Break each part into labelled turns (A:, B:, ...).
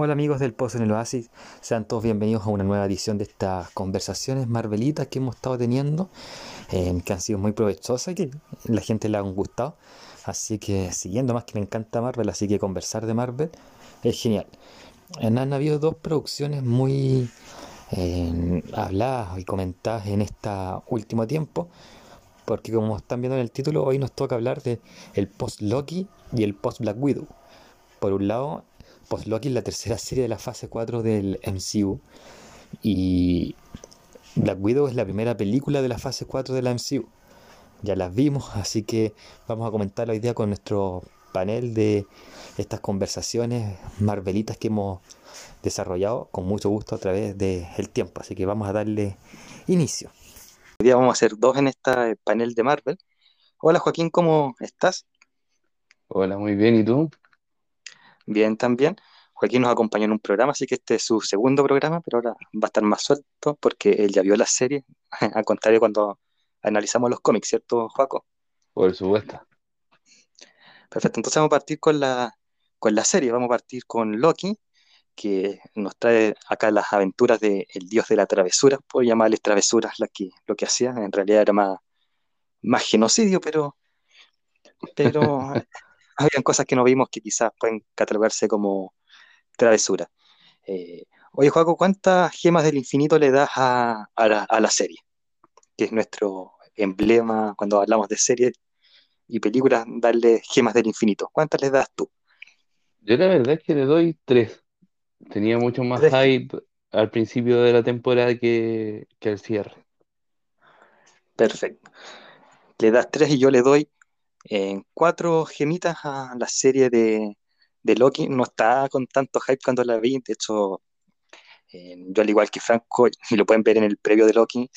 A: Hola amigos del Pozo en el Oasis, sean todos bienvenidos a una nueva edición de estas conversaciones marvelitas que hemos estado teniendo, eh, que han sido muy provechosas y que la gente le han gustado. Así que siguiendo más que me encanta Marvel, así que conversar de Marvel es genial. Han habido dos producciones muy eh, habladas y comentadas en este último tiempo, porque como están viendo en el título, hoy nos toca hablar de el post Loki y el post Black Widow. Por un lado, Post-Loki es la tercera serie de la fase 4 del MCU. Y Black Widow es la primera película de la fase 4 de la MCU. Ya las vimos, así que vamos a comentar hoy día con nuestro panel de estas conversaciones marvelitas que hemos desarrollado con mucho gusto a través del tiempo. Así que vamos a darle inicio. Hoy día vamos a hacer dos en este panel de Marvel. Hola Joaquín, ¿cómo estás?
B: Hola, muy bien, ¿y tú?
A: Bien también. Joaquín nos acompañó en un programa, así que este es su segundo programa, pero ahora va a estar más suelto porque él ya vio la serie, al contrario cuando analizamos los cómics, ¿cierto, Joaco?
B: Por supuesto.
A: Perfecto, entonces vamos a partir con la, con la serie, vamos a partir con Loki, que nos trae acá las aventuras del dios de la travesura, por llamarles travesuras la que, lo que hacía, en realidad era más, más genocidio, pero, pero habían cosas que no vimos que quizás pueden catalogarse como travesura. Eh, oye, Juaco, ¿cuántas gemas del infinito le das a, la, serie? Que es nuestro emblema cuando hablamos de series y películas, darle gemas del infinito. ¿Cuántas le das tú?
B: Yo la verdad es que le doy tres. Tenía mucho más hype al principio de la temporada que, que al cierre.
A: Perfecto. Le das tres y yo le doy en cuatro gemitas a la serie de, Loki. No está con tanto hype cuando la vi. De hecho, yo al igual que Franco, y lo pueden ver en el previo de Loki,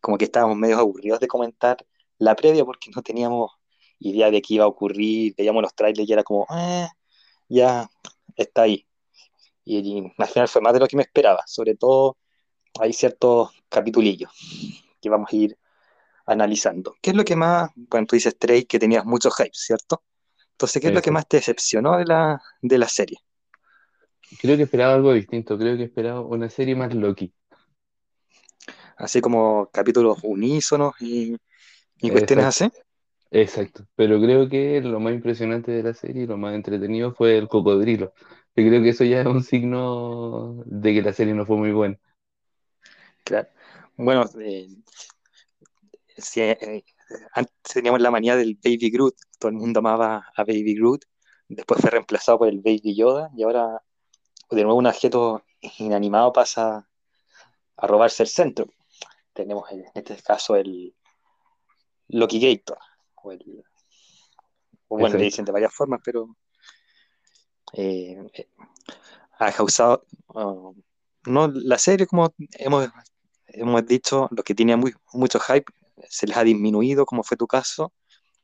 A: como que estábamos medio aburridos de comentar la previa porque no teníamos idea de qué iba a ocurrir. Veíamos los trailers y era como, eh, ya está ahí. Y, y, al final fue más de lo que me esperaba. Sobre todo hay ciertos capitulillos que vamos a ir analizando. ¿Qué es lo que más, bueno, tú dices Trey que tenías mucho hype, ¿cierto? Entonces, ¿qué es lo que más te decepcionó de la, de la serie?
B: Creo que esperaba algo distinto, creo que esperaba una serie más Loki.
A: Así como capítulos unísonos y, y cuestiones así.
B: Exacto, pero creo que lo más impresionante de la serie y lo más entretenido fue el cocodrilo. Yo creo que eso ya es un signo de que la serie no fue muy buena.
A: Claro. Bueno, eh, eh, antes teníamos la manía del Baby Groot, todo el mundo amaba a Baby Groot, después fue reemplazado por el Baby Yoda y ahora de nuevo un objeto inanimado pasa a robarse el centro. Tenemos en este caso el Loki Gator, o, el, bueno, le dicen de varias formas, pero eh, ha causado, uh, no la serie como hemos, hemos dicho, lo que tenía muy, mucho hype se les ha disminuido, como fue tu caso,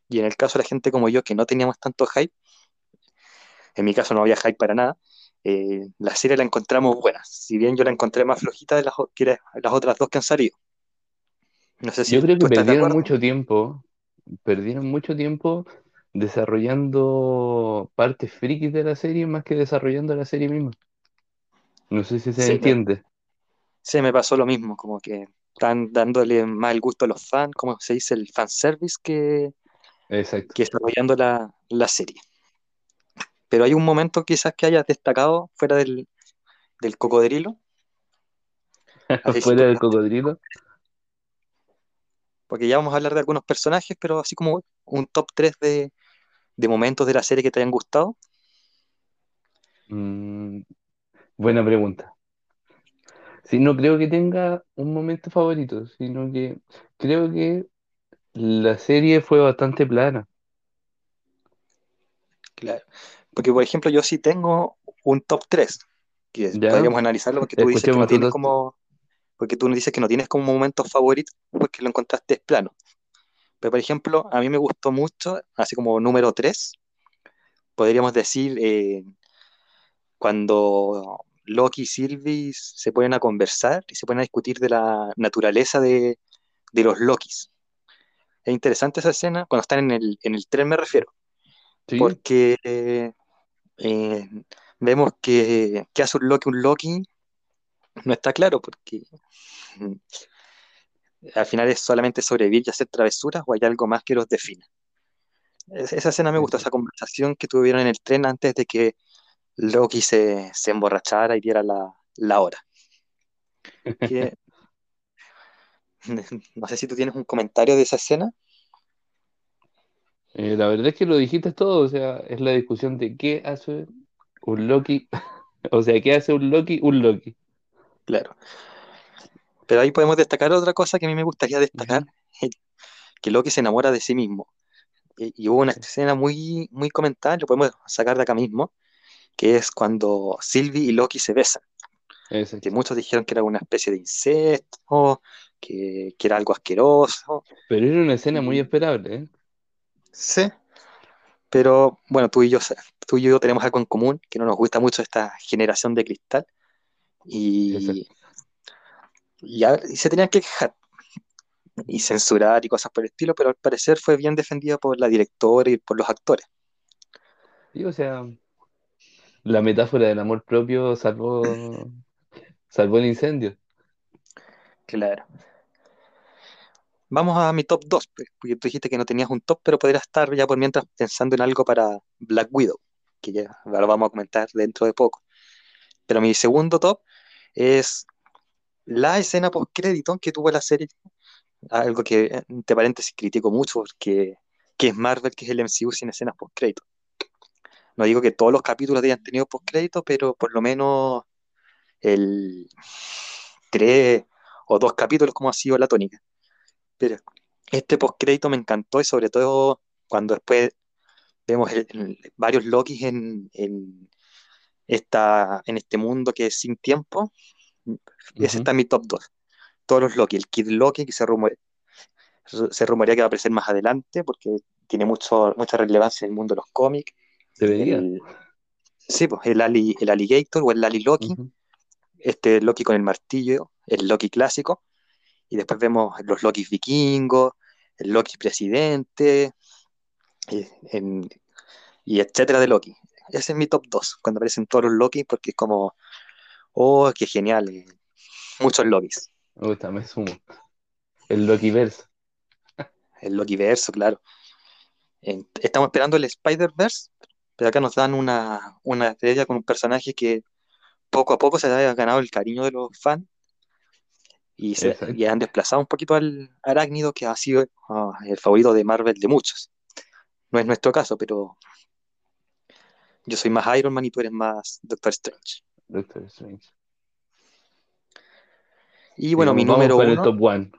A: y en el caso de la gente como yo, que no teníamos tanto hype, en mi caso no había hype para nada, eh, la serie la encontramos buena, si bien yo la encontré más flojita de las, que las otras dos que han salido.
B: No sé si yo creo que perdieron mucho tiempo, perdieron mucho tiempo desarrollando partes frikis de la serie más que desarrollando la serie misma. No sé si se entiende.
A: sí, me pasó lo mismo, como que están dándole más el gusto a los fans, como se dice, el fanservice que,
B: Exacto.
A: que está apoyando la, la, serie. Pero hay un momento quizás que hayas destacado fuera del, del cocodrilo.
B: fuera del cocodrilo.
A: Porque ya vamos a hablar de algunos personajes, pero así como un top 3 de, de momentos de la serie que te hayan gustado.
B: Mm, buena pregunta. Sí, no creo que tenga un momento favorito, sino que creo que la serie fue bastante plana.
A: Claro. Porque, por ejemplo, yo sí tengo un top 3, que podríamos analizarlo porque tú dices que no tienes como. Porque tú dices que no tienes como momento favorito porque lo encontraste plano. Pero, por ejemplo, a mí me gustó mucho, así como número 3, podríamos decir eh, cuando Loki y Sylvie se ponen a conversar y se ponen a discutir de la naturaleza de, los Lokis. Es interesante esa escena, cuando están en el, en el tren me refiero, porque eh, vemos que, que hace un Loki un Loki, no está claro, porque mm, al final es solamente sobrevivir y hacer travesuras o hay algo más que los define. Es- Esa escena me gustó, esa conversación que tuvieron en el tren antes de que Loki se, se emborrachara y diera la, la hora. Que, no sé si tú tienes un comentario de esa escena.
B: Eh, la verdad es que lo dijiste todo, o sea, es la discusión de qué hace un Loki, o sea, qué hace un Loki un Loki.
A: Claro. Pero ahí podemos destacar otra cosa que a mí me gustaría destacar, que Loki se enamora de sí mismo. Y, y hubo una escena muy, muy comentada, lo podemos sacar de acá mismo, que es cuando Sylvie y Loki se besan, que muchos dijeron que era una especie de incesto, que, que era algo asqueroso.
B: Pero era una escena muy esperable, ¿eh?
A: sí, pero bueno, tú y yo, tú y yo tenemos algo en común, que no nos gusta mucho esta generación de cristal, y,
B: Exacto.
A: y, a- y se tenían que quejar y censurar y cosas por el estilo, pero al parecer fue bien defendida por la directora y por los actores.
B: Y o sea, la metáfora del amor propio salvó, salvó el incendio.
A: Claro. Vamos a mi top 2, pues, porque tú dijiste que no tenías un top, pero podrías estar ya por mientras pensando en algo para Black Widow, que ya lo vamos a comentar dentro de poco. Pero mi segundo top es la escena post-crédito que tuvo la serie, algo que, entre paréntesis, critico mucho, porque que es Marvel, que es el MCU sin escenas post-crédito. No digo que todos los capítulos hayan tenido post-crédito, pero por lo menos el tres o dos capítulos como ha sido la tónica. Pero este post-crédito me encantó y sobre todo cuando después vemos el- el- varios Lokis en, en, esta, en este mundo que es sin tiempo, ese está en mi top 2. Todos los Loki, el Kid Loki que se rumorea, se rumorea que va a aparecer más adelante porque tiene mucho, mucha relevancia en el mundo de los cómics.
B: Debería.
A: El, sí, pues, el, Ali- el Alligator o el Ali Loki, este Loki con el martillo, el Loki clásico, y después vemos los Loki vikingos, el Loki presidente, y, en- y etcétera de Loki. Ese es mi top 2, cuando aparecen todos los Loki, porque es como, oh, qué genial, muchos Lokis.
B: Me gusta, me sumo. El Lokiverse.
A: El Loki verso, claro. En- estamos esperando el Spider-Verse, pero acá nos dan una, una estrella con un personaje que poco a poco se ha ganado el cariño de los fans y, se, y han desplazado un poquito al arácnido que ha sido ah, el favorito de Marvel de muchos. No es nuestro caso, pero yo soy más Iron Man y tú eres más Doctor Strange.
B: Doctor Strange.
A: Y bueno, mi número
B: con el top one.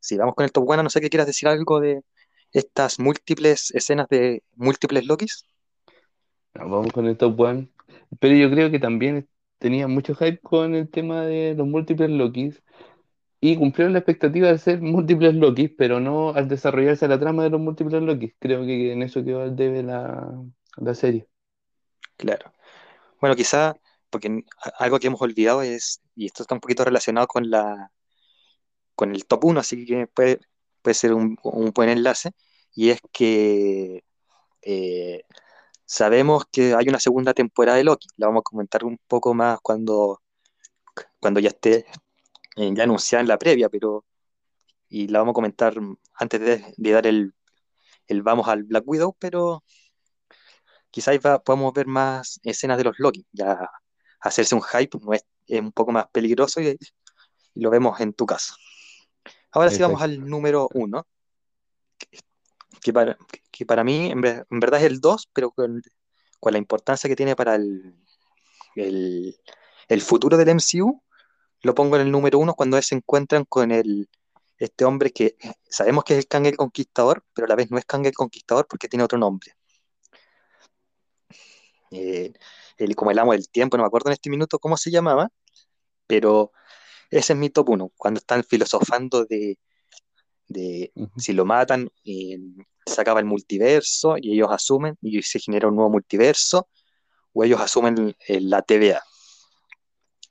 A: si vamos con el top one, no sé qué quieras decir algo de estas múltiples escenas de múltiples Lokis.
B: No, vamos con el top one. Pero yo creo que también tenía mucho hype con el tema de los múltiples Lokis. Y cumplieron la expectativa de ser múltiples Lokis, pero no al desarrollarse la trama de los múltiples Lokis. Creo que en eso quedó al debe la, la serie.
A: Claro. Bueno, quizá, porque algo que hemos olvidado es, y esto está un poquito relacionado con la, con el top uno así que puede, puede ser un, un buen enlace, y es que eh, sabemos que hay una segunda temporada de Loki. La vamos a comentar un poco más cuando, cuando ya esté eh, ya anunciada en la previa, pero y la vamos a comentar antes de, de dar el, el vamos al Black Widow, pero quizás va- podamos ver más escenas de los Loki. Ya hacerse un hype no es, es un poco más peligroso y, y lo vemos en tu caso. Ahora sí vamos al número uno, que para, que para mí en, en verdad es el 2 pero con, con la importancia que tiene para el, el, el futuro del MCU, lo pongo en el número uno cuando se encuentran con el, este hombre que sabemos que es el Kang el Conquistador, pero a la vez no es Kang el Conquistador porque tiene otro nombre. Eh, el, como el amo del tiempo, no me acuerdo en este minuto cómo se llamaba, pero ese es mi top uno, cuando están filosofando de, de si lo matan, eh, se acaba el multiverso y ellos asumen y se genera un nuevo multiverso, o ellos asumen eh, la TVA.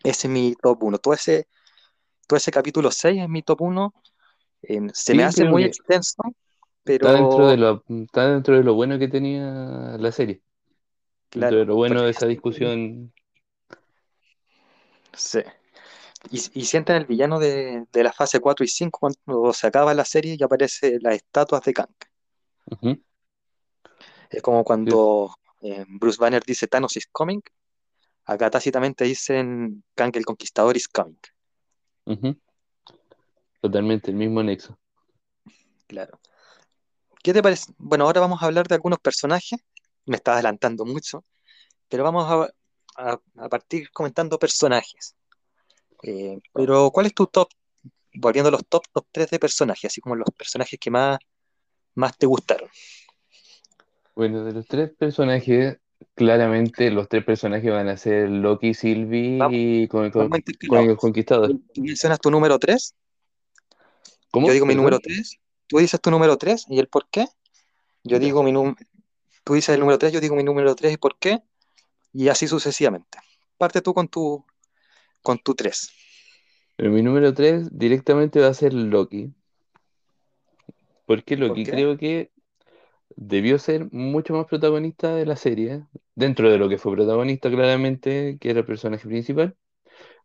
A: Ese es mi top uno. Todo ese, todo ese capítulo 6 es mi top uno. Eh, se me hace muy extenso,
B: está dentro de
A: pero
B: lo, está dentro de lo bueno que tenía la serie. Dentro de
A: Claro,
B: lo bueno de esa discusión.
A: sí. Y, y sienten el villano de, de la fase 4 y 5 cuando se acaba la serie y aparece las estatuas de Kang. Es como
B: sí,
A: cuando eh, Bruce Banner dice Thanos is coming, acá tácitamente dicen Kang el Conquistador is coming.
B: Totalmente, el mismo nexo.
A: Claro. ¿Qué te parece? Bueno, ahora vamos a hablar de algunos personajes. Me está adelantando mucho, pero vamos a, a- a partir comentando personajes. Eh, pero, ¿cuál es tu top? Volviendo a los top, top 3 de personajes, así como los personajes que más, más te gustaron.
B: Bueno, de los tres personajes, claramente los tres personajes van a ser Loki, Sylvie
A: Vamos,
B: y con con, con el Conquistador.
A: Mencionas tu número 3, yo digo mi número
B: Perdón.
A: 3, tú dices tu número 3 y el por qué. Yo digo mi número, tú dices el número 3, yo digo mi número 3 y por qué, y así sucesivamente. Parte tú con tu, con tu 3.
B: Pero mi número 3 directamente va a ser Loki. ¿Por qué
A: ¿Por
B: Loki? Creo que debió ser mucho más protagonista de la serie, dentro de lo que fue protagonista claramente, que era el personaje principal,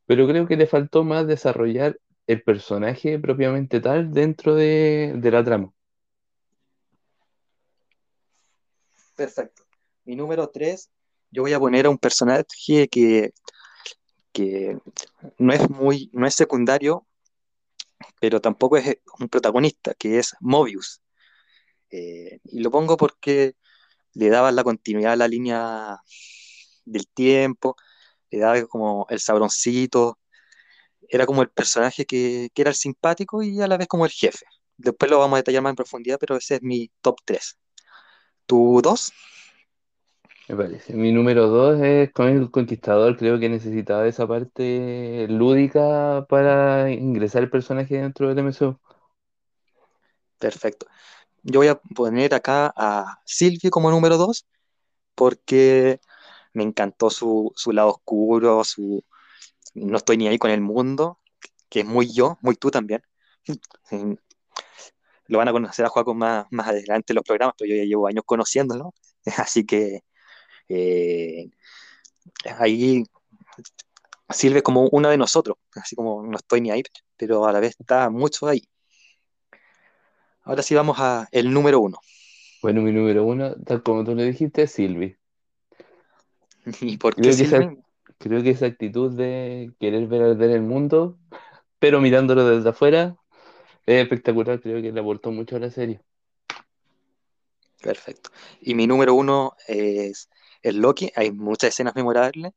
B: pero creo que le faltó más desarrollar el personaje propiamente tal dentro de, de la trama.
A: Perfecto. Mi número 3, yo voy a poner a un personaje que, que no es muy, no es secundario, pero tampoco es un protagonista, que es Mobius. Eh, y lo pongo porque le daba la continuidad a la línea del tiempo, le daba como el sabroncito, era como el personaje que, que era el simpático y a la vez como el jefe. Después lo vamos a detallar más en profundidad, pero ese es mi top 3. ¿Tu 2?
B: Me parece. Mi número 2 es con el Conquistador. Creo que necesitaba esa parte lúdica para ingresar el personaje dentro del MCU.
A: Perfecto. Yo voy a poner acá a Sylvie como número 2 porque me encantó su, su lado oscuro, su no estoy ni ahí con el mundo, que es muy yo, muy tú también. Lo van a conocer a Joaco más, más adelante en los programas, pero yo ya llevo años conociéndolo, así que eh, ahí sirve como uno de nosotros, así como no estoy ni ahí, pero a la vez está mucho ahí. Ahora sí vamos a el número uno.
B: Bueno, mi número uno, tal como tú lo dijiste, es Sylvie.
A: ¿Y por qué
B: Creo que esa,
A: Sylvie?
B: creo que esa actitud de querer ver arder el mundo, pero mirándolo desde afuera, es espectacular. Creo que le aportó mucho a la serie.
A: Perfecto. Y mi número uno es el Loki. Hay muchas escenas memorables.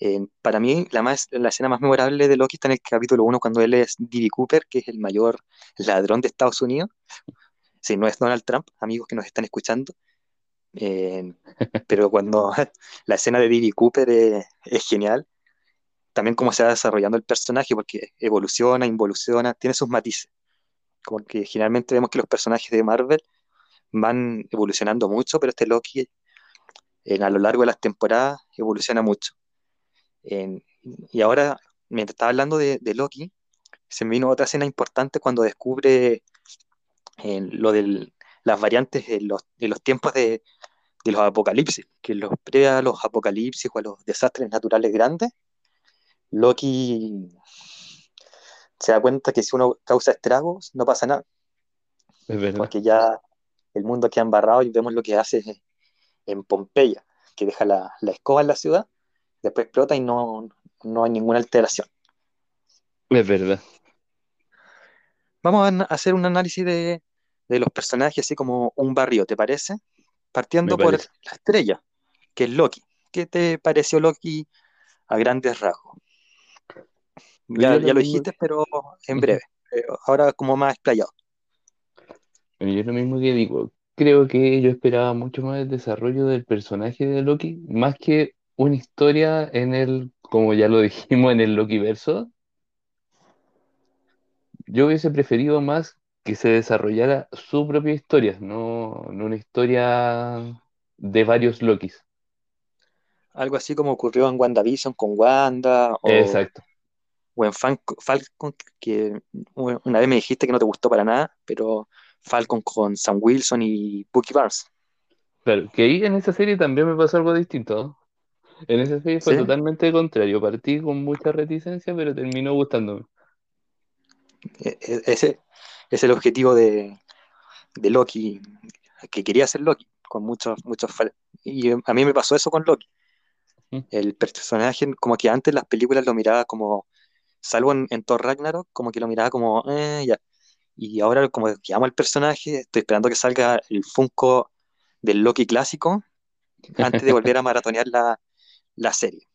A: Eh, para mí, la, más, la escena más memorable de Loki está en el capítulo uno cuando él es D.B. Cooper, que es el mayor ladrón de Estados Unidos. Si no es Donald Trump, amigos que nos están escuchando. Eh, pero cuando la escena de D.B. Cooper es, es genial, también cómo se va desarrollando el personaje, porque evoluciona, involuciona, tiene sus matices. Como que generalmente vemos que los personajes de Marvel van evolucionando mucho, pero este Loki en, a lo largo de las temporadas evoluciona mucho. Y ahora, mientras estaba hablando de, de Loki, se me vino otra escena importante cuando descubre lo de las variantes en los, en los tiempos de, de los apocalipsis, que los pre a los apocalipsis o a los desastres naturales grandes, Loki se da cuenta que si uno causa estragos, no pasa nada,
B: Es verdad.
A: porque ya el mundo queda embarrado y vemos lo que hace en Pompeya, que deja la, la escoba en la ciudad, después explota y no, no hay ninguna alteración.
B: Es verdad.
A: Vamos a hacer un análisis de, de los personajes, así como un barrio, ¿te parece?
B: Me
A: Partiendo por
B: parece.
A: la estrella, que es Loki. ¿Qué te pareció Loki a grandes rasgos? Ya, ya
B: lo mismo.
A: dijiste, pero en breve. Pero ahora como más explayado.
B: Yo lo mismo que digo. Creo que yo esperaba mucho más el desarrollo del personaje de Loki, más que una historia en el, como ya lo dijimos, en el Loki verso. Yo hubiese preferido más que se desarrollara su propia historia, no, no una historia de varios Lokis.
A: Algo así como ocurrió en WandaVision con Wanda o,
B: Exacto,
A: o en Falcon, que una vez me dijiste que no te gustó para nada, pero Falcon con Sam Wilson y Bucky Barnes.
B: Claro, que ahí en esa serie también me pasó algo distinto. En esa serie fue
A: ¿Sí?
B: totalmente contrario. Partí con mucha reticencia, pero terminó gustándome.
A: E- e- Ese es el objetivo de, de Loki, que quería ser Loki, con muchos, muchos fal- Y a mí me pasó eso con Loki.
B: Mm,
A: El personaje, como que antes las películas lo miraba como, salvo en, en Thor Ragnarok, como que lo miraba como, eh, ya. Y ahora como que amo el personaje, estoy esperando que salga el Funko del Loki clásico antes de volver a maratonear la, la serie.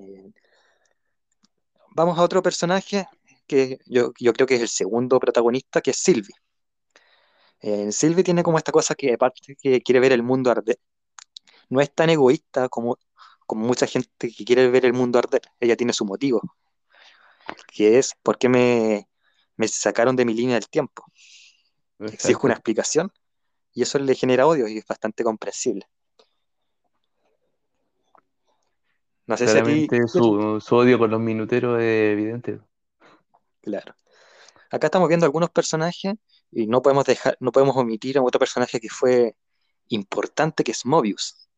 A: Eh, vamos a otro personaje que yo, yo creo que es el segundo protagonista, que es Sylvie. Eh, Sylvie tiene como esta cosa que aparte que quiere ver el mundo arder. No es tan egoísta como, como mucha gente que quiere ver el mundo arder. Ella tiene su motivo, que es por qué me, me sacaron de mi línea del tiempo. Exige una explicación y eso le genera odio y es bastante comprensible. No sé si ti...
B: Su, su odio con los minuteros es evidente.
A: Claro. Acá estamos viendo algunos personajes y no podemos dejar, no podemos omitir a otro personaje que fue importante, que es Mobius.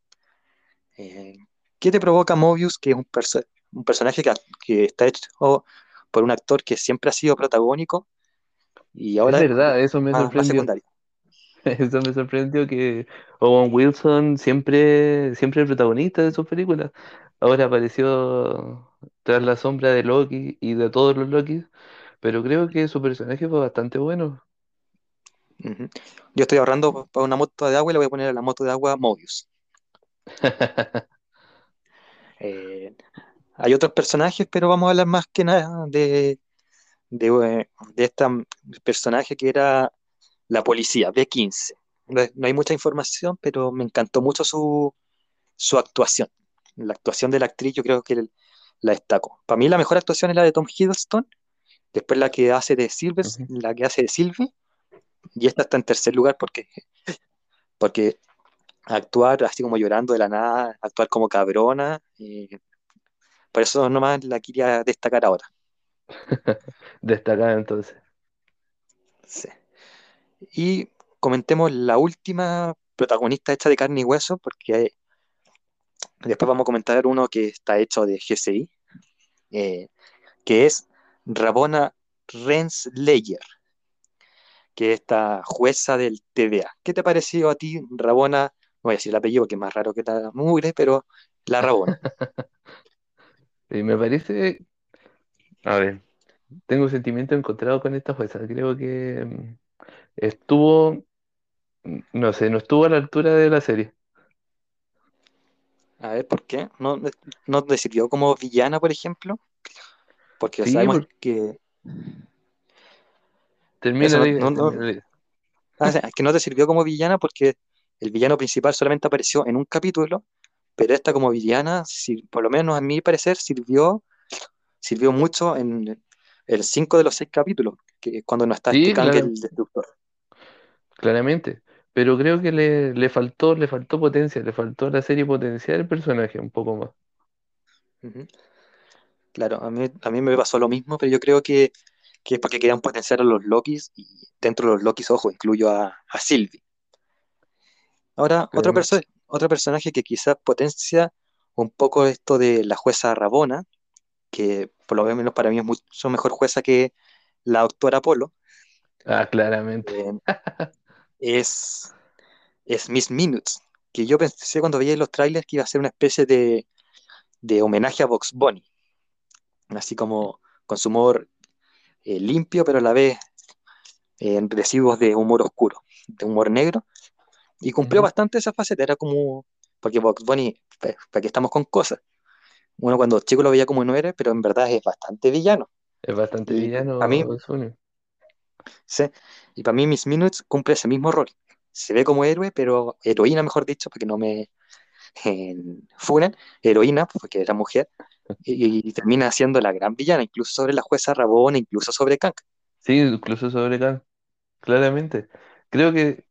A: Eh, ¿qué te provoca Mobius, que es un, perso- un personaje que, que está hecho por un actor que siempre ha sido protagónico y ahora es
B: verdad, eso me
A: más, más
B: sorprendió.
A: secundario?
B: Eso me sorprendió que Owen Wilson siempre, siempre el protagonista de sus películas. Ahora apareció tras la sombra de Loki y de todos los Lokis, pero creo que su personaje fue bastante bueno.
A: Yo estoy ahorrando para una moto de agua y le voy a poner a la moto de agua Mobius. Eh, hay otros personajes, pero vamos a hablar más que nada de, de, eh, de este personaje que era la policía, B15. No, hay mucha información, pero me encantó mucho su, su actuación. La actuación de la actriz yo creo que la destaco. Para mí la mejor actuación es la de Tom Hiddleston, después la que hace de Silvers,
B: Ujú.
A: la que hace de Sylvie, y esta está en tercer lugar porque, porque actuar así como llorando de la nada, actuar como cabrona, eh, por eso nomás la quería destacar ahora.
B: Destacada entonces.
A: Sí. Y comentemos la última protagonista hecha de carne y hueso, porque después vamos a comentar uno que está hecho de GCI, eh, que es Rabona Renslayer, que es esta jueza del TVA. ¿Qué te ha parecido a ti, Rabona? No voy a decir el apellido que es más raro que la mugre, pero la Rabona.
B: Y me parece, a ver, tengo un sentimiento encontrado con esta jueza. Creo que mm, estuvo, mm, no sé, no estuvo a la altura de la serie.
A: A ver, ¿por qué? ¿No, no te sirvió como villana, por ejemplo? Porque
B: Sí,
A: sabemos
B: porque
A: que eso
B: termina la idea,
A: no, ah, o sea, que no te sirvió como villana porque el villano principal solamente apareció en un capítulo, pero esta como villana, si, por lo menos a mi parecer, sirvió, sirvió mucho en el cinco de los seis capítulos, que es cuando no está
B: Sí, claro,
A: el destructor.
B: claramente. Pero creo que le, le faltó, le faltó potencia, le faltó la serie potenciar el personaje un poco más.
A: Claro, a mí, a mí me pasó lo mismo, pero yo creo que, que es porque querían potenciar a los Lokis y dentro de los Lokis, ojo, incluyo a, a Sylvie. Ahora,
B: Claramente.
A: perso- otro personaje que quizás potencia un poco esto de la jueza Rabona, que por lo menos para mí es mucho mejor jueza que la doctora Polo,
B: Ah, claramente.
A: eh, es, es Miss Minutes, que yo pensé cuando veía los trailers que iba a ser una especie de, de homenaje a Box Bunny, así como con su humor eh, limpio, pero a la vez eh, en residuos de humor oscuro, de humor negro, y cumplió
B: Ujú.
A: bastante esa faceta, era como, porque Box Bunny, pa- para que estamos con cosas, uno cuando chico lo veía como un héroe, pero en verdad es bastante villano.
B: Es bastante
A: Y mí,
B: villano, Zuni.
A: sí, y para mí Miss Minutes cumple ese mismo rol. Se ve como héroe, pero heroína, mejor dicho, para que no me eh, funen, heroína, porque era mujer, y, y termina siendo la gran villana, incluso sobre la jueza Rabona, incluso sobre Kang.
B: Sí, incluso sobre Khan, claramente. Creo que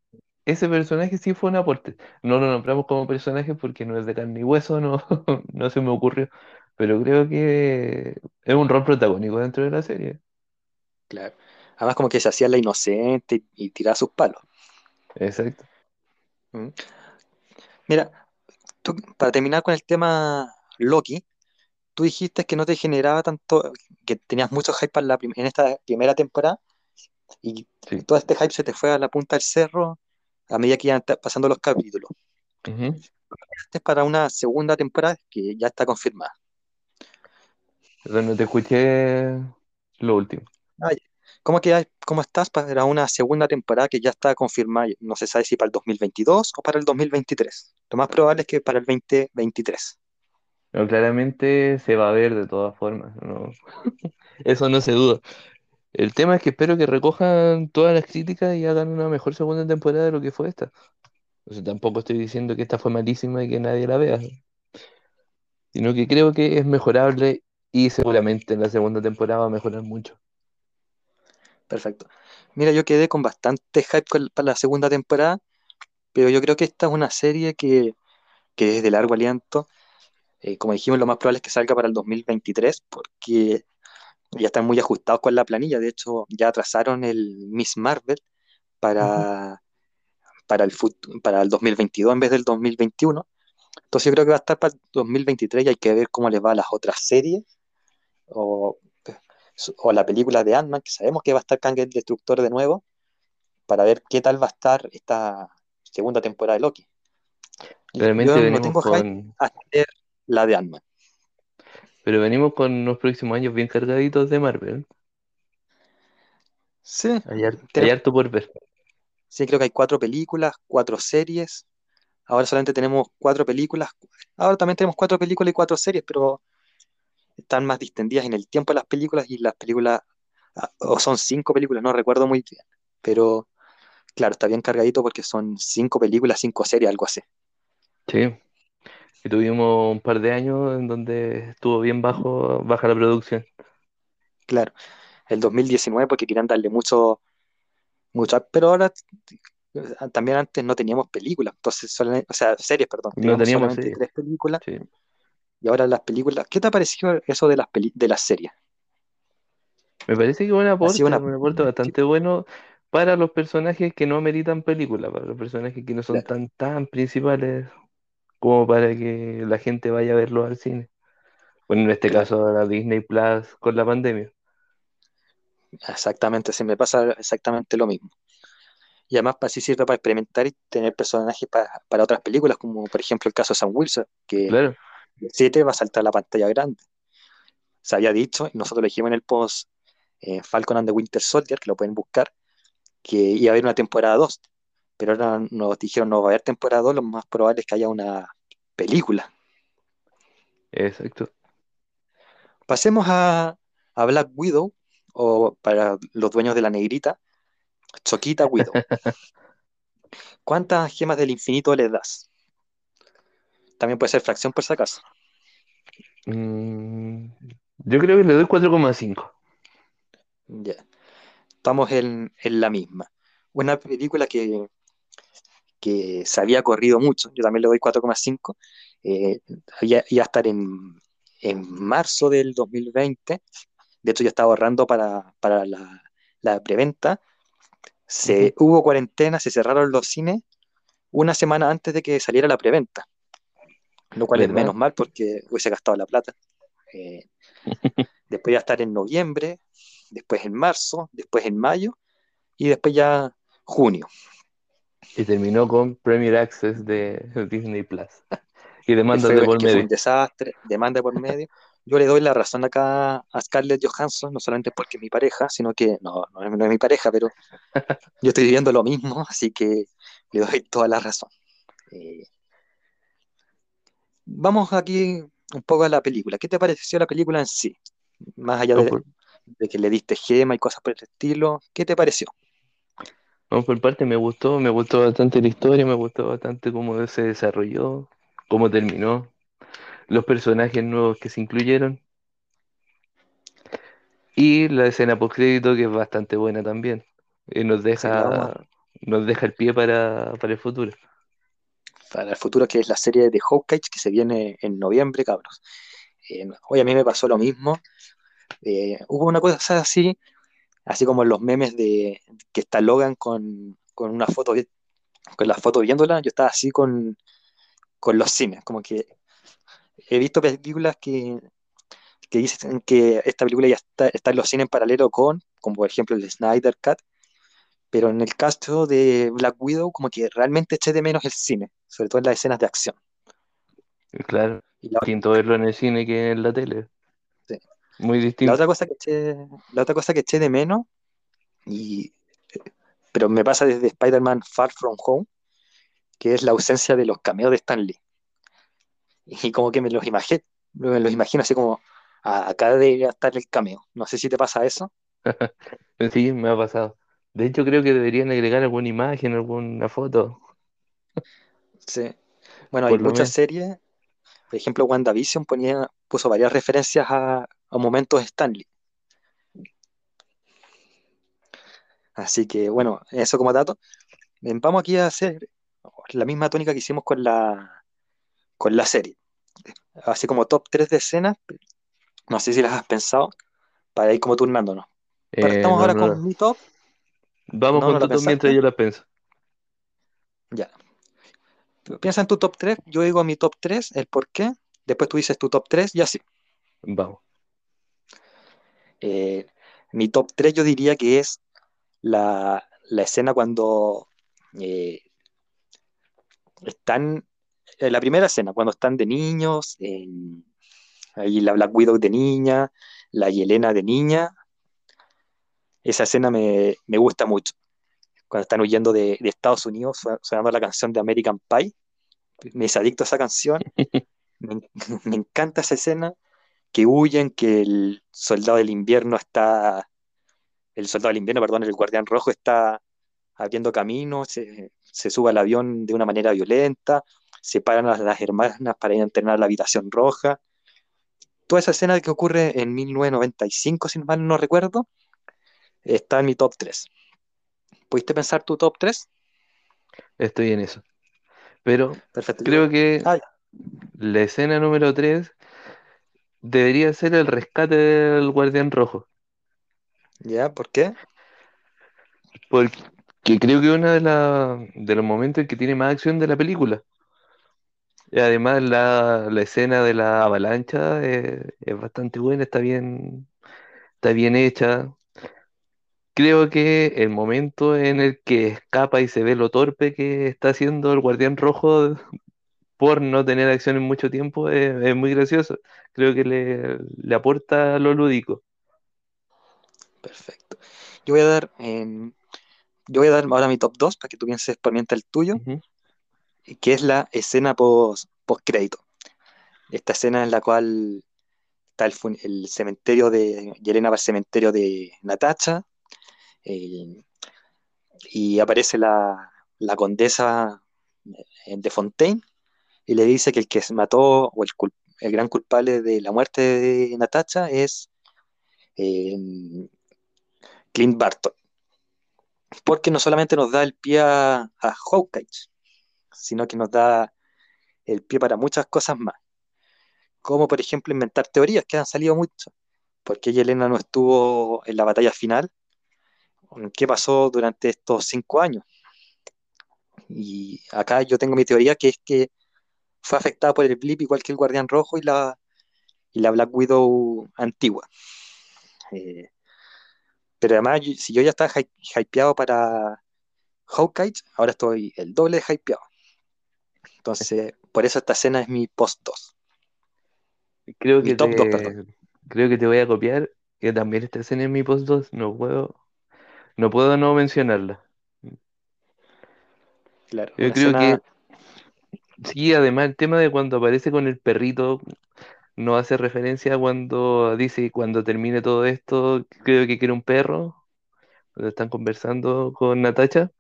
B: ese personaje sí fue un aporte. No lo nombramos como personaje porque no es de carne y hueso, no, no se me ocurrió. Pero creo que es un rol protagónico dentro de la serie.
A: Claro. Además, como que se hacía la inocente y, tiraba sus palos.
B: Exacto.
A: ¿Mm? Mira, tú- para terminar con el tema Loki, tú dijiste que no te generaba tanto, que tenías mucho hype en, la en esta primera temporada y
B: Sí.
A: todo este hype se te fue a la punta del cerro a medida que iban ta- pasando los capítulos. Este es para una segunda temporada que ya está confirmada.
B: Pero no te escuché lo último.
A: Ay, ¿Cómo, que hay- cómo estás para una segunda temporada que ya está confirmada? No se sabe si para el 2022 o para el 2023. Lo más probable es que para el 2023.
B: No, claramente se va a ver de todas formas, no, eso no se duda. El tema es que espero que recojan todas las críticas y hagan una mejor segunda temporada de lo que fue esta. O sea, tampoco estoy diciendo que esta fue malísima y que nadie la vea, sino que creo que es mejorable y seguramente en la segunda temporada va a mejorar mucho.
A: Perfecto. Mira, yo quedé con bastante hype para la segunda temporada, pero yo creo que esta es una serie que, que es de largo aliento. Eh, como dijimos, lo más probable es que salga para el 2023 porque ya están muy ajustados con la planilla. De hecho, ya atrasaron el Miss Marvel para, para el, para el 2022 en vez del 2021. Entonces yo creo que va a estar para el 2023 y hay que ver cómo les va a las otras series o, o la película de Ant-Man, que sabemos que va a estar Kang el Destructor de nuevo, para ver qué tal va a estar esta segunda temporada de Loki.
B: Realmente
A: yo no tengo hype
B: con,
A: hasta ver la de Ant-Man.
B: Pero venimos con unos próximos años bien cargaditos de Marvel.
A: Sí,
B: Hay, harto por ver.
A: sí, creo que hay cuatro películas, cuatro series. Ahora solamente tenemos cuatro películas. Ahora también tenemos cuatro películas y cuatro series, pero están más distendidas en el tiempo de las películas y las películas, ah, o son cinco películas, no recuerdo muy bien. Pero claro, está bien cargadito porque son cinco películas, cinco series, algo así.
B: Sí. Y tuvimos un par de años en donde estuvo bien bajo, baja la producción.
A: Claro, el 2019 porque querían darle mucho, mucho, pero ahora también antes no teníamos películas, entonces solamente, o sea, series, perdón,
B: No
A: teníamos
B: teníamos
A: solamente
B: series.
A: tres películas
B: Sí.
A: y ahora las películas, ¿qué te ha parecido eso de las peli- de las series?
B: Me parece que un aporte,
A: una,
B: un aporte bastante bueno para los personajes que no ameritan película, para los personajes que no son
A: claro,
B: tan, tan principales como para que la gente vaya a verlos al cine. Bueno, en este caso a la Disney Plus con la pandemia.
A: exactamente, se me pasa exactamente lo mismo. Y además para así sirve para experimentar y tener personajes pa- para otras películas, como por ejemplo el caso de Sam Wilson, que
B: Claro,
A: el 7 va a saltar a la pantalla grande. Se había dicho, y nosotros lo dijimos en el post eh, Falcon and the Winter Soldier, que lo pueden buscar, que iba a haber una temporada 2, pero ahora nos dijeron no va a haber temporada 2, lo más probable es que haya una película.
B: exacto.
A: Pasemos a, a Black Widow, o para los dueños de la negrita, Choquita Widow. ¿Cuántas gemas del infinito le das? También puede ser fracción por si acaso.
B: Mm, yo creo que le doy 4,5.
A: Ya. Estamos en, en la misma. Una película que, que se había corrido mucho, yo también le doy 4,5. Eh, había- iba a estar en, en marzo del 2020. De hecho, yo estaba ahorrando para, para la, la preventa. Se, hubo cuarentena, se cerraron los cines una semana antes de que saliera la preventa, lo cual es menos mal porque hubiese gastado la plata. Eh, después iba a estar en noviembre, después en marzo, después en mayo y después ya junio.
B: Y terminó con Premier Access de Disney Plus. Y
A: fue,
B: de por medio.
A: un desastre, demanda por medio. Yo le doy la razón acá a Scarlett Johansson, no solamente porque es mi pareja, sino que no, no es, no es mi pareja, pero yo estoy viviendo lo mismo, así que le doy toda la razón. Eh, vamos aquí un poco a la película. ¿Qué te pareció la película en sí? Más allá de, de que le diste gema y cosas por el estilo, ¿qué te pareció?
B: Vamos por parte, me gustó, me gustó bastante la historia, me gustó bastante cómo se desarrolló, cómo terminó, los personajes nuevos que se incluyeron y la escena post crédito que es bastante buena también. Y nos
A: vamos a-
B: deja, nos deja el pie para, para el futuro.
A: para el futuro, que es la serie de Hawkeye que se viene en noviembre, cabros. Eh, hoy a mí me pasó lo mismo. Eh, hubo una cosa así, así como en los memes de que está Logan con, con una foto, con la foto viéndola, yo estaba así con, con los cines. Como que he visto películas que, que dicen que esta película ya está, está en los cines en paralelo con, como por ejemplo el Snyder Cut, pero en el caso de Black Widow, como que realmente eché de menos el cine, sobre todo en las escenas de acción.
B: Claro,
A: la,
B: distinto verlo en el cine que en la tele. Muy
A: La
B: distinto.
A: otra cosa que eché, la otra cosa que eché de menos, y, pero me pasa desde Spider-Man Far From Home, que es la ausencia de los cameos de Stan Lee. Y como que me los imagino, me los imagino así como, "Ah, acá debería estar el cameo. No sé si te pasa eso.
B: Sí, me ha pasado. De hecho, creo que deberían agregar alguna imagen, alguna foto,
A: Sí. Bueno, hay
B: por
A: muchas
B: menos.
A: series, por ejemplo, WandaVision ponía, puso varias referencias a, a momentos de Stan Lee. Así que bueno, eso como dato. Eh, Vamos aquí a hacer la misma tónica que hicimos con la, con la serie. Así como top 3 de escenas, no sé si las has pensado, para ir como turnándonos.
B: Eh,
A: Partamos
B: no,
A: ahora
B: no,
A: con
B: no.
A: mi top.
B: Vamos con tu top mientras yo la pienso.
A: Ya. Piensa en tu top 3, yo digo mi top 3, el por qué, después tú dices tu top 3 y así.
B: Vamos.
A: Eh, mi top 3 yo diría que es la, la escena cuando eh, están, eh, la primera escena, cuando están de niños, ahí la Black Widow de niña, la Yelena de niña, esa escena me, me gusta mucho. Cuando están huyendo de, de Estados Unidos, sonando la canción de American Pie, me hice adicto a esa canción, me encanta esa escena, que huyen, que el soldado del invierno está, el soldado del invierno, perdón, el guardián rojo está abriendo camino, se, se sube al avión de una manera violenta, separan a las hermanas para ir a entrenar a la habitación roja. Toda esa escena que ocurre en 1995, si mal no recuerdo, está en mi top 3. ¿Pudiste pensar tu top 3?
B: Estoy en eso. Pero
A: Perfecto.
B: creo que
A: Ah,
B: la escena número 3 debería ser el rescate del guardián rojo.
A: ¿Ya? ¿Por qué?
B: Porque creo que es uno de, la- de los momentos en que tiene más acción de la película. Y además la, la escena de la avalancha es, es bastante buena, está bien, está bien hecha. Creo que el momento en el que escapa y se ve lo torpe que está haciendo el guardián rojo por no tener acción en mucho tiempo es, es muy gracioso. Creo que le, le aporta lo lúdico.
A: Perfecto. Yo voy a dar, em, yo voy a dar ahora mi top 2 para que tú pienses por mientras el tuyo,
B: Ujú.
A: que es la escena post, post crédito. Esta escena en la cual está el, cementerio de Yelena va al cementerio de Natacha eh, y aparece la, la condesa eh, de Fontaine y le dice que el que se mató o el, gran culpable de la muerte de Natacha es eh, Clint Barton. Porque no solamente nos da el pie a, a Hawkeye, sino que nos da el pie para muchas cosas más. Como por ejemplo inventar teorías que han salido mucho. ¿Por qué Yelena no estuvo en la batalla final? ¿Qué pasó durante estos cinco años? Y acá yo tengo mi teoría que es que fue afectada por el blip igual que el Guardián Rojo y la, y la Black Widow antigua. Eh, pero además, si yo ya estaba hy- hypeado para Hawkeye, ahora estoy el doble de hypeado. Entonces, por eso esta escena es mi post 2.
B: Creo
A: Mi
B: que
A: top 2, perdón.
B: te, creo que te voy a copiar, que también esta escena en mi post 2, no puedo, no puedo no mencionarla.
A: Claro,
B: Yo creo que sí, además el tema de cuando aparece con el perrito no hace referencia a cuando dice cuando termine todo esto, creo que quiere un perro, cuando están conversando con Natacha.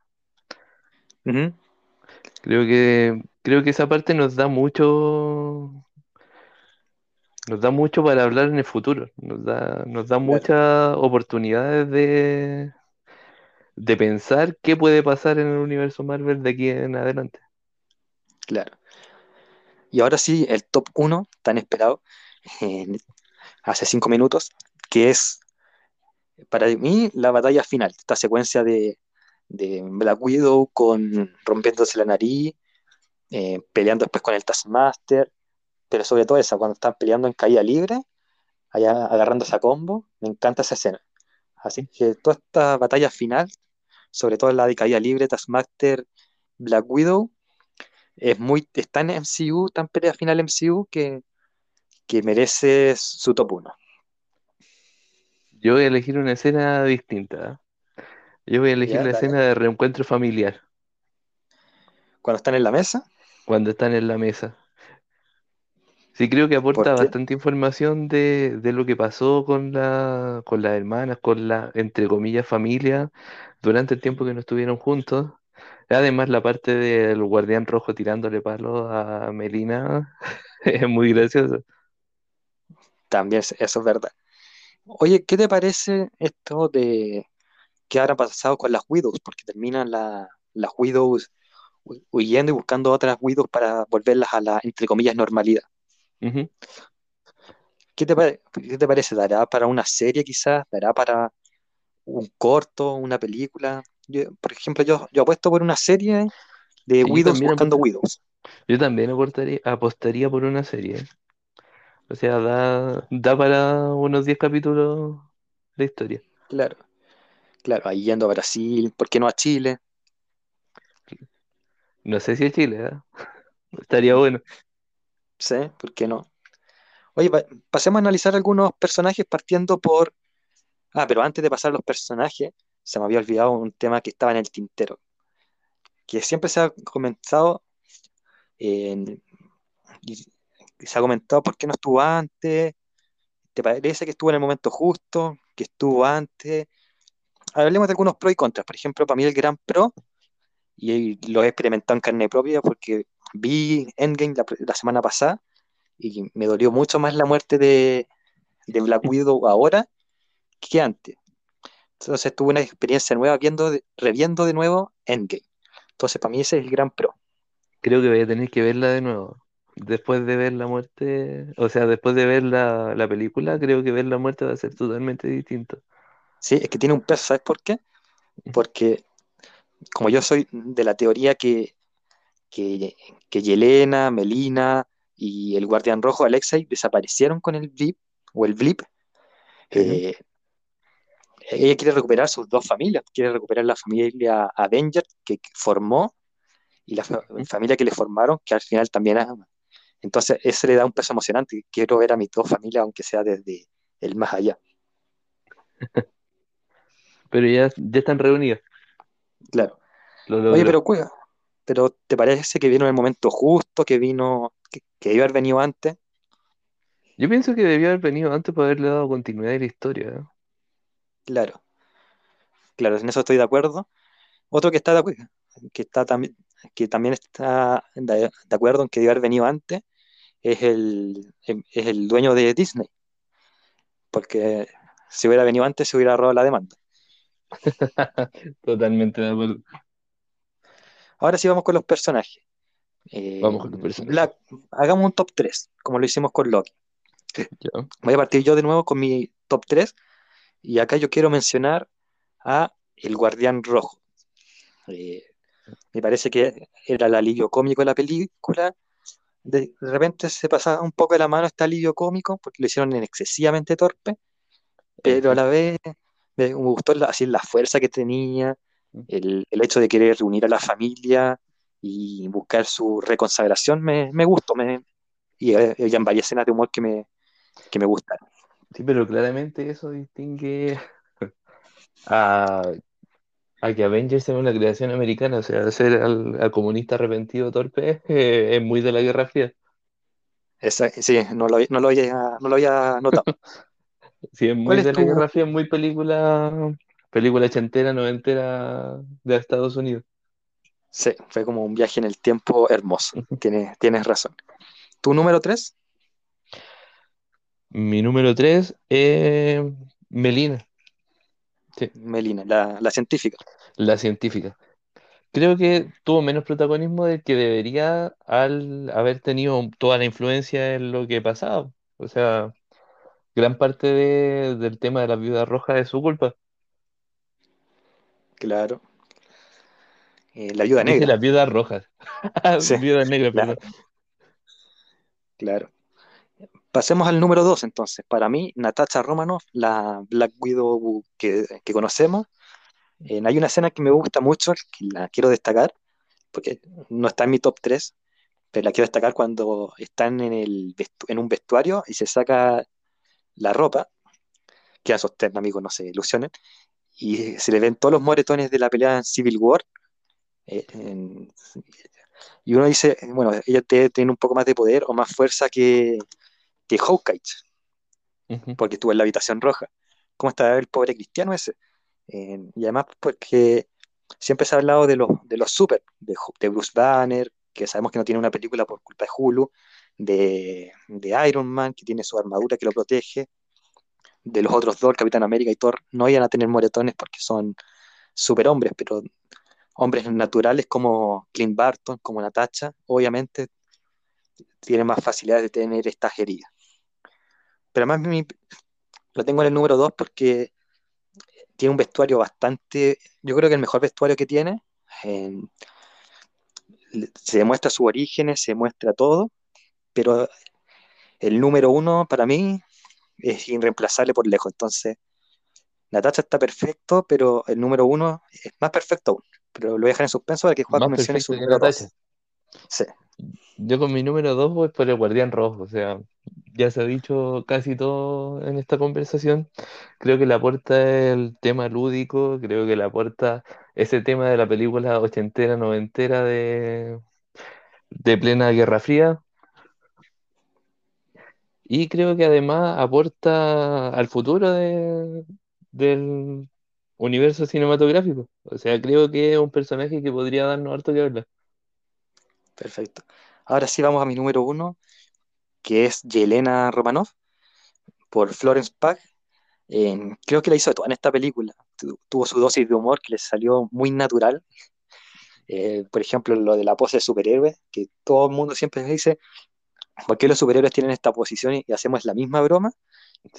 B: Creo que, creo que esa parte nos da mucho, nos da mucho para hablar en el futuro, nos da, nos da
A: claro,
B: muchas oportunidades de, de pensar qué puede pasar en el universo Marvel de aquí en adelante.
A: Claro. Y ahora sí, el top 1, tan esperado, hace cinco minutos, que es para mí la batalla final, esta secuencia de, de Black Widow con rompiéndose la nariz eh, peleando después con el Taskmaster, pero sobre todo esa, cuando están peleando en caída libre, allá agarrándose a combo, me encanta esa escena. Así que toda esta batalla final, sobre todo la de caída libre, Taskmaster, Black Widow, es muy, está en MCU, tan pelea final MCU, que, que merece su top 1.
B: Yo voy a elegir una escena distinta. Yo voy a elegir
A: Ya,
B: la
A: dale.
B: escena de reencuentro familiar,
A: Cuando están en la mesa,
B: cuando están en la mesa. Sí, creo que aporta bastante información de, de lo que pasó con la, con las hermanas, con la, entre comillas, familia, durante el tiempo que no estuvieron juntos. Además, la parte del guardián rojo tirándole palos a Melina es muy graciosa.
A: También es- eso es verdad. Oye, ¿qué te parece esto de qué habrá pasado con las Widows? Porque terminan la- las Widows hu- huyendo y buscando otras Widows para volverlas a la, entre comillas, normalidad.
B: Ujú.
A: ¿Qué te, pare- qué te parece? ¿Dará para una serie quizás? ¿Dará para un corto, una película? Yo, por ejemplo, yo, yo apuesto por una serie de
B: Sí,
A: Widows buscando
B: apostaría,
A: Widows.
B: yo también aportaría- apostaría por una serie. O sea, da, da para unos 10 capítulos de historia.
A: Claro, claro, ahí yendo a Brasil, ¿por qué no a Chile?
B: No sé si es Chile, ¿eh? Estaría bueno.
A: ¿Sí? ¿Por qué no? Oye, pa- pasemos a analizar algunos personajes partiendo por... Ah, pero antes de pasar a los personajes, se me había olvidado un tema que estaba en el tintero, que siempre se ha comentado, en- se ha comentado por qué no estuvo antes, ¿te parece que estuvo en el momento justo, que estuvo antes? Hablemos de algunos pros y contras. Por ejemplo, para mí el gran pro, y lo he experimentado en carne propia porque vi Endgame la, la semana pasada y me dolió mucho más la muerte de, de Black Widow ahora que antes. Entonces tuve una experiencia nueva viendo, reviendo de nuevo Endgame. Entonces para mí ese es el gran pro.
B: Creo que voy a tener que verla de nuevo. Después de ver la muerte, o sea, después de ver la, la película, creo que ver la muerte va a ser totalmente distinto.
A: Sí, es que tiene un peso, ¿sabes por qué? Porque como yo soy de la teoría que, que, que Yelena, Melina y el Guardián Rojo, Alexei, desaparecieron con el blip o el blip, eh, ella quiere recuperar sus dos familias, quiere recuperar la familia Avenger que formó y la fa- familia que le formaron, que al final también ama. Entonces, eso le da un peso emocionante. Quiero ver a mis dos familias, aunque sea desde el más allá.
B: Pero ya, ya están reunidos.
A: Claro.
B: Lo
A: Oye, pero, cuida, pero ¿te parece que vino en el momento justo, que vino, que, que debió haber venido antes?
B: Yo pienso que debió haber venido antes para haberle dado continuidad a la historia. ¿eh?
A: Claro, claro, en eso estoy de acuerdo. Otro que está de acuerdo, que está también, que también está de, de acuerdo en que debió haber venido antes, es el, es el dueño de Disney, porque si hubiera venido antes se hubiera ahorrado la demanda.
B: Totalmente de acuerdo.
A: Ahora sí vamos con los personajes. Eh,
B: Vamos con los personajes.
A: Hagamos un top 3, como lo hicimos con Loki. Voy a partir yo de nuevo con mi top 3 y acá yo quiero mencionar a El Guardián Rojo. Eh, me parece que era el alivio cómico de la película. De, repente se pasaba un poco de la mano este alivio cómico porque lo hicieron en excesivamente torpe, pero a la vez me gustó la, así la fuerza que tenía, el, el hecho de querer reunir a la familia y buscar su reconsagración me, me gustó. Me, y eh, habían varias escenas de humor que me, que me gustaron.
B: Sí, pero claramente eso distingue a, a que Avengers sea una creación americana. O sea, ser al, al comunista arrepentido torpe eh, es muy de la Guerra Fría.
A: Esa- sí, no lo, no lo había, no lo había notado.
B: Sí, es muy
A: ¿Cuál es
B: de la
A: tu,
B: Guerra Fría, es muy película, película ochentera, noventera de Estados Unidos.
A: Sí, fue como un viaje en el tiempo hermoso. Tienes, tienes razón. ¿Tu número 3?
B: Mi número 3 es Melina, sí,
A: Melina, la, la científica.
B: la científica. Creo que tuvo menos protagonismo del que debería al haber tenido toda la influencia en lo que pasaba. O sea, gran parte de- del tema de la viuda roja es su culpa.
A: Claro. Eh, la
B: Dije
A: negra.
B: las viudas rojas.
A: Sí,
B: Viuda negra,
A: claro,
B: perdón.
A: claro. Pasemos al número dos, entonces. Para mí, Natasha Romanoff, la Black Widow que, que conocemos, eh, hay una escena que me gusta mucho, que la quiero destacar, porque no está en mi top 3, pero la quiero destacar cuando están en, el en un vestuario y se saca la ropa, queda sostén, amigos, no se ilusionen, y se le ven todos los moretones de la pelea en Civil War. eh, en- y uno dice, bueno, ella tiene un poco más de poder o más fuerza que, que Hawkeye, porque estuvo en la habitación roja. ¿Cómo está el pobre cristiano ese? Eh, y además porque siempre se ha hablado de los, de los super, de, Bruce Banner, que sabemos que no tiene una película por culpa de Hulu, de, de Iron Man, que tiene su armadura que lo protege, de los otros dos, Capitán América y Thor, no iban a tener moretones porque son superhombres, pero hombres naturales como Clint Barton, como Natasha, obviamente tienen más facilidades de tener estas heridas. Pero además mi- lo tengo en el número 2 porque tiene un vestuario bastante, yo creo que el mejor vestuario que tiene. eh, se demuestra sus orígenes, se muestra todo, pero el número uno para mí es irreemplazable por lejos. Entonces, Natasha está perfecto, pero el número uno es más perfecto aún. Pero lo voy a dejar en suspenso para que
B: Más
A: mencione su número. Sí,
B: Yo con mi número 2 voy por el Guardián Rojo, o sea, ya se ha dicho casi todo en esta conversación. Creo que le aporta el tema lúdico, creo que le aporta ese tema de la película ochentera, noventera de, de plena Guerra Fría. Y creo que además aporta al futuro de- del universo cinematográfico. O sea, creo que es un personaje que podría darnos harto que hablar.
A: Perfecto. Ahora sí vamos a mi número uno, que es Yelena Romanov, por Florence Pugh. Eh, creo que la hizo de en esta película. Tu- tuvo su dosis de humor que le salió muy natural. Eh, por ejemplo, lo de la pose de superhéroe, que todo el mundo siempre dice, ¿por qué los superhéroes tienen esta posición y, hacemos la misma broma?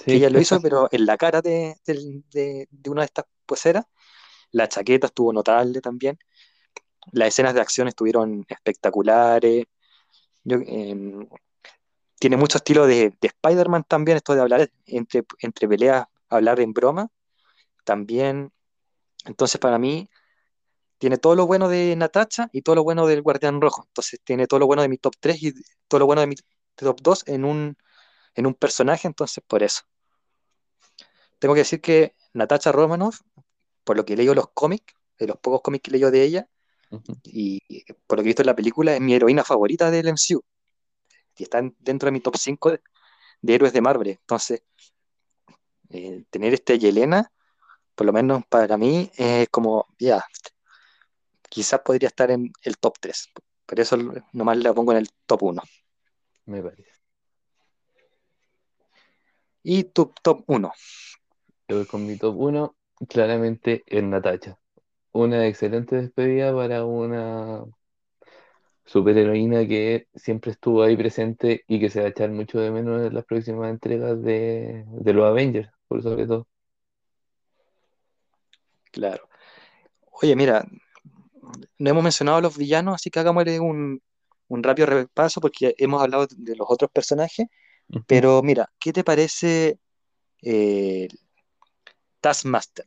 A: Que
B: Sí,
A: ella lo hizo, pero en la cara de, del- de- de una de estas poseras. La chaqueta estuvo notable también. Las escenas de acción estuvieron espectaculares. Yo, eh, tiene mucho estilo de, de Spider-Man también, esto de hablar entre, entre peleas, hablar en broma también. Entonces, para mí, tiene todo lo bueno de Natasha y todo lo bueno del Guardián Rojo. Entonces, tiene todo lo bueno de mi top 3 y todo lo bueno de mi top 2 en un, en un personaje. Entonces, por eso. Tengo que decir que Natasha Romanoff, por lo que he leído los cómics, de los pocos cómics que he leído de ella,
B: Ujú.
A: y por lo que he visto en la película, es mi heroína favorita del MCU. Y está en- dentro de mi top 5 de, de héroes de Marvel. Entonces, eh, tener este Yelena, por lo menos para mí, es como, ya, quizás podría estar en el top 3. Por eso nomás la pongo en el top 1.
B: me parece.
A: Y tu top 1.
B: Yo voy con mi top 1, claramente en Natacha. Una excelente despedida para una superheroína que siempre estuvo ahí presente y que se va a echar mucho de menos en las próximas entregas de, de los Avengers, por sobre todo.
A: Claro. Oye, mira, no hemos mencionado a los villanos, así que hagámosle un, un rápido repaso porque hemos hablado de los otros personajes. Pero mira, ¿qué te parece eh, Taskmaster?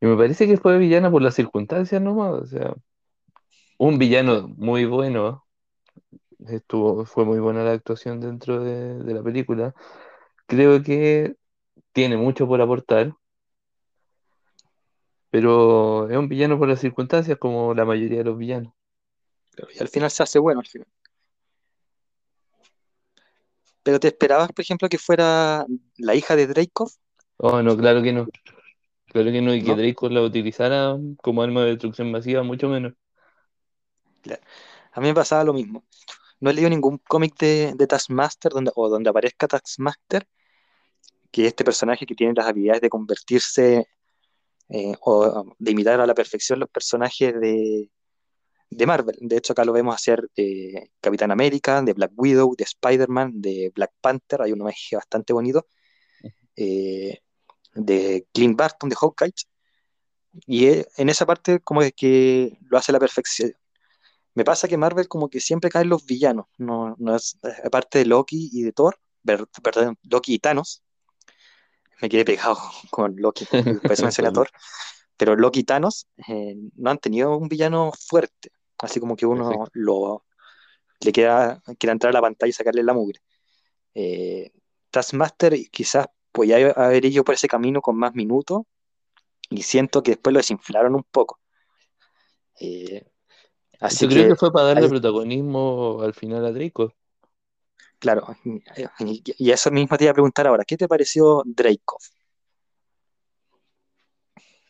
B: Y me parece que fue villana por las circunstancias nomás, o sea, un villano muy bueno. Estuvo, fue muy buena la actuación dentro de, de la película. Creo que tiene mucho por aportar, pero es un villano por las circunstancias, como la mayoría de los villanos.
A: Y al final se hace bueno al final. Pero ¿te esperabas, por ejemplo, que fuera la hija de Dreykov?
B: Oh, no, claro que no. Claro que no, y que
A: ¿No?
B: Draco la utilizara como arma de destrucción masiva, mucho menos.
A: Claro. A mí me pasaba lo mismo. No he leído ningún cómic de, de Taskmaster donde, o donde aparezca Taskmaster, que es este personaje que tiene las habilidades de convertirse eh, o de imitar a la perfección los personajes de, de Marvel. De hecho, acá lo vemos hacer de Capitán América, de Black Widow, de Spider-Man, de Black Panther, hay un homenaje bastante bonito, eh, de Clint Barton, de Hawkeye. Y e- en esa parte como es que lo hace a la perfección. Me pasa que Marvel como que siempre caen los villanos, no, no es, eh, aparte de Loki y de Thor, perdón, Loki y Thanos, me quedé pegado con Loki, por eso mencioné a Thor, pero Loki y Thanos eh, no han tenido un villano fuerte, así como que uno
B: Perfecto.
A: lo, le queda, quiere entrar a la pantalla y sacarle la mugre. Eh, Taskmaster quizás podía haber ido por ese camino con más minutos y siento que después lo desinflaron un poco. Eh, así
B: Yo creo
A: que,
B: que fue para darle protagonismo al final a Draco.
A: claro, y, y eso mismo te iba a preguntar ahora, ¿qué te pareció Dreykov?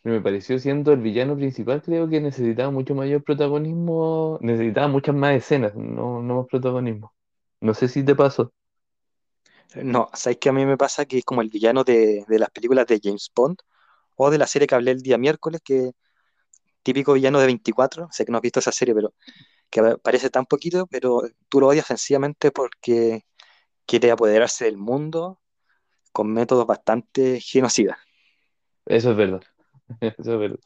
B: Me pareció siendo el villano principal, creo que necesitaba mucho mayor protagonismo, necesitaba muchas más escenas, no, no más protagonismo. No sé si te pasó.
A: No, ¿sabes que a mí me pasa que es como el villano de, de las películas de James Bond o de la serie que hablé el día miércoles, que típico villano de 24, sé que no has visto esa serie, pero que aparece tan poquito, pero tú lo odias sencillamente porque quiere apoderarse del mundo con métodos bastante genocidas.
B: Eso es verdad, eso es verdad.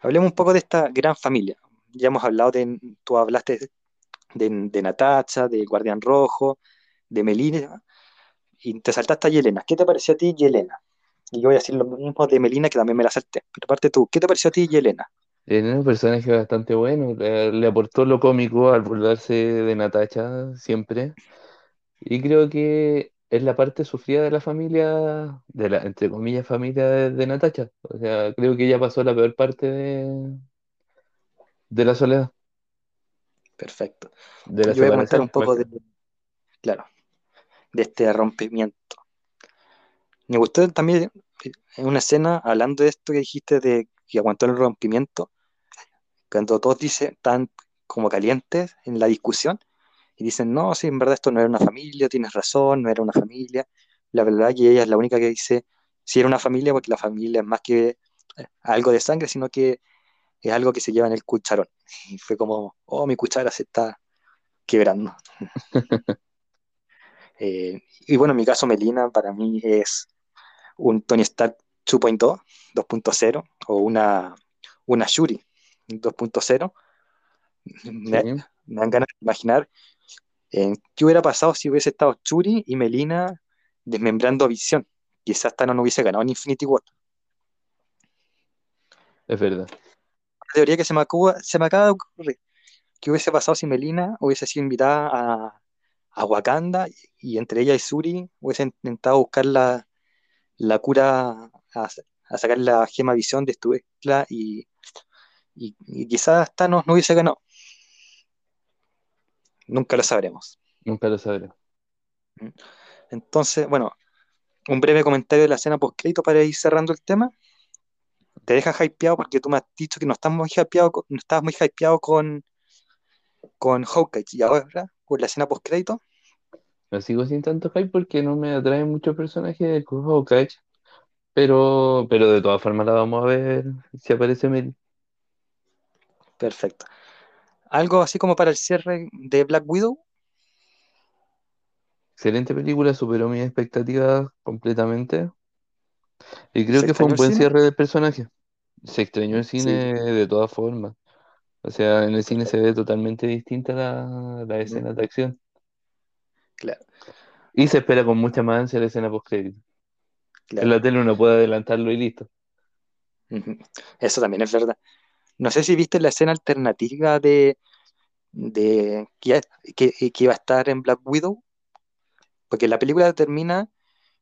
A: Hablemos un poco de esta gran familia. Ya hemos hablado de, tú hablaste de, de Natasha, de Guardián Rojo, de Melina, y te saltaste a Yelena. ¿Qué te pareció a ti, Yelena? Y yo voy a decir lo mismo de Melina, que también me la salté. Pero aparte tú, ¿qué te pareció a ti, Yelena?
B: Era un personaje bastante bueno, le, le aportó lo cómico al burlarse de Natacha siempre. Y creo que es la parte sufrida de la familia, de la, entre comillas, familia de, de Natacha. O sea, creo que ella pasó la peor parte de, de la soledad,
A: Perfecto.
B: de la
A: Yo voy a comentar un poco de, claro, de este rompimiento. Me gustó también en una escena, hablando de esto que dijiste de que aguantó el rompimiento, cuando todos dicen, están como calientes en la discusión y dicen, no, sí, en verdad esto no era una familia, tienes razón, no era una familia. La verdad que ella es la única que dice, sí era una familia, porque la familia es más que eh, algo de sangre, sino que es algo que se lleva en el cucharón. Y fue como, oh, mi cuchara se está quebrando. Eh, y bueno, en mi caso, Melina para mí es un Tony Stark 2.0, 2.0 o una, una Shuri 2.0.
B: Sí,
A: Me, me dan ganas de imaginar eh, qué hubiera pasado si hubiese estado Shuri y Melina desmembrando a Visión. Quizás Thanos no hubiese ganado en Infinity War.
B: es verdad.
A: La teoría que se me, acaba, se me acaba de ocurrir. ¿Qué hubiese pasado si Melina hubiese sido invitada a, a Wakanda y entre ella y Shuri hubiesen intentado buscar la, la cura, a, a sacar la gema visión de Stuekla y, y, y quizás Thanos no hubiese ganado. Nunca lo sabremos.
B: Nunca lo sabré.
A: Entonces, bueno, un breve comentario de la escena post-crédito para ir cerrando el tema. Te deja hypeado porque tú me has dicho que no estás muy hypeado, no estabas muy hypeado con, con Hawkeye y ahora, con la escena post-crédito,
B: Me sigo sin tanto hype porque no me atrae mucho personaje de Hawkeye, pero, pero de todas formas la vamos a ver si aparece Mel.
A: perfecto. Algo así como para el cierre de Black Widow,
B: Excelente película, superó mis expectativas completamente. Y creo
A: ¿se
B: que fue un buen
A: cine?
B: cierre de personaje. Se extrañó el cine
A: Sí,
B: de todas formas. O sea, en el cine se ve totalmente distinta la, la escena de acción.
A: Claro,
B: Y se espera con mucha más ansia la escena post-crédito. En la tele uno puede adelantarlo y listo.
A: Eso también es verdad. No sé si viste la escena alternativa de, de que, que, que iba a estar en Black Widow, porque la película termina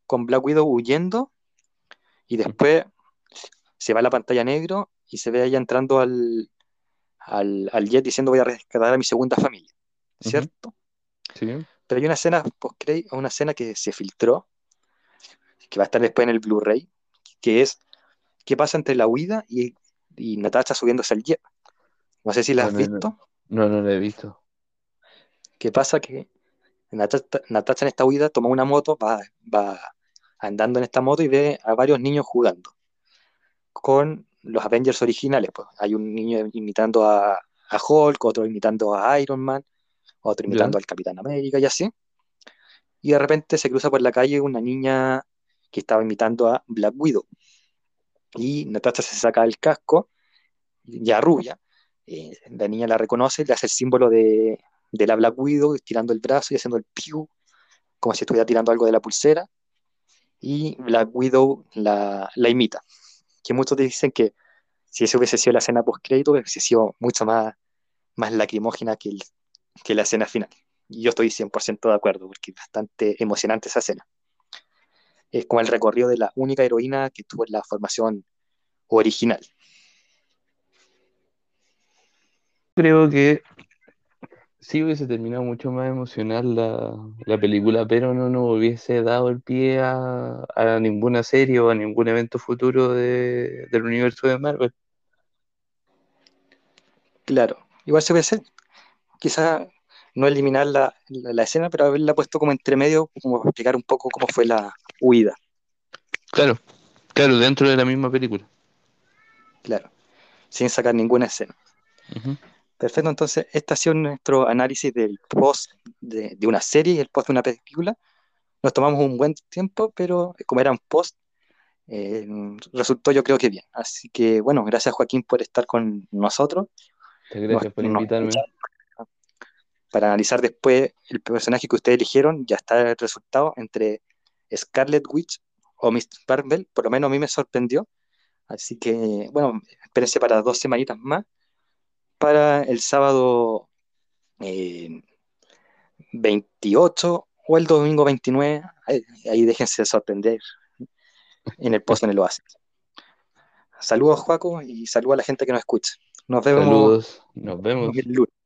A: con Black Widow huyendo y después se va a la pantalla negro y se ve a ella entrando al, al, al jet diciendo voy a rescatar a mi segunda familia, ¿cierto?
B: Sí,
A: Pero hay una escena post una escena que se filtró, que va a estar después en el Blu-ray, que es qué pasa entre la huida y, y Natasha subiéndose al jet. No sé si la has
B: no, no,
A: visto.
B: no, no lo he visto.
A: ¿Qué pasa? Que Natasha, Natasha en esta huida toma una moto, va, va andando en esta moto y ve a varios niños jugando con los Avengers originales. Pues. Hay un niño imitando a, a Hulk, otro imitando a Iron Man, otro imitando al Capitán América y así. Y de repente se cruza por la calle una niña que estaba imitando a Black Widow. y Natasha se saca el casco, ya rubia, eh, la niña la reconoce, le hace el símbolo de, de la Black Widow, tirando el brazo y haciendo el piu, como si estuviera tirando algo de la pulsera, y Black Widow la, la imita. Que muchos dicen que si eso hubiese sido la escena post-crédito, hubiese sido mucho más, más lacrimógena que, el, que la escena final. Y yo estoy 100% de acuerdo, porque es bastante emocionante esa escena. Es como el recorrido de la única heroína que tuvo en la formación original.
B: Creo que sí hubiese terminado mucho más emocional la, la película, pero no nos hubiese dado el pie a, a ninguna serie o a ningún evento futuro de, del universo de Marvel.
A: Claro, igual se hubiese, quizás no eliminar la, la, la escena, pero haberla puesto como entre medio, como para explicar un poco cómo fue la huida.
B: Claro, claro, dentro de la misma película.
A: Claro, sin sacar ninguna escena. Perfecto, entonces este ha sido nuestro análisis del post de, de una serie y el post de una película. Nos tomamos un buen tiempo, pero como eran post, eh, resultó yo creo que bien. Así que bueno, gracias Joaquín por estar con nosotros
B: Muchas gracias por
A: nos-
B: invitarme.
A: Para analizar después el personaje que ustedes eligieron. Ya está el resultado entre Scarlet Witch o Miss Marvel, por lo menos a mí me sorprendió. Así que bueno, espérense para dos semanitas más. Para el sábado eh, 28 o el domingo 29, ahí, ahí déjense sorprender en el post en el Oasis. Saludos, Juaco, y saludos a la gente que nos escucha. Nos vemos
B: Saludos, nos vemos.
A: el lunes.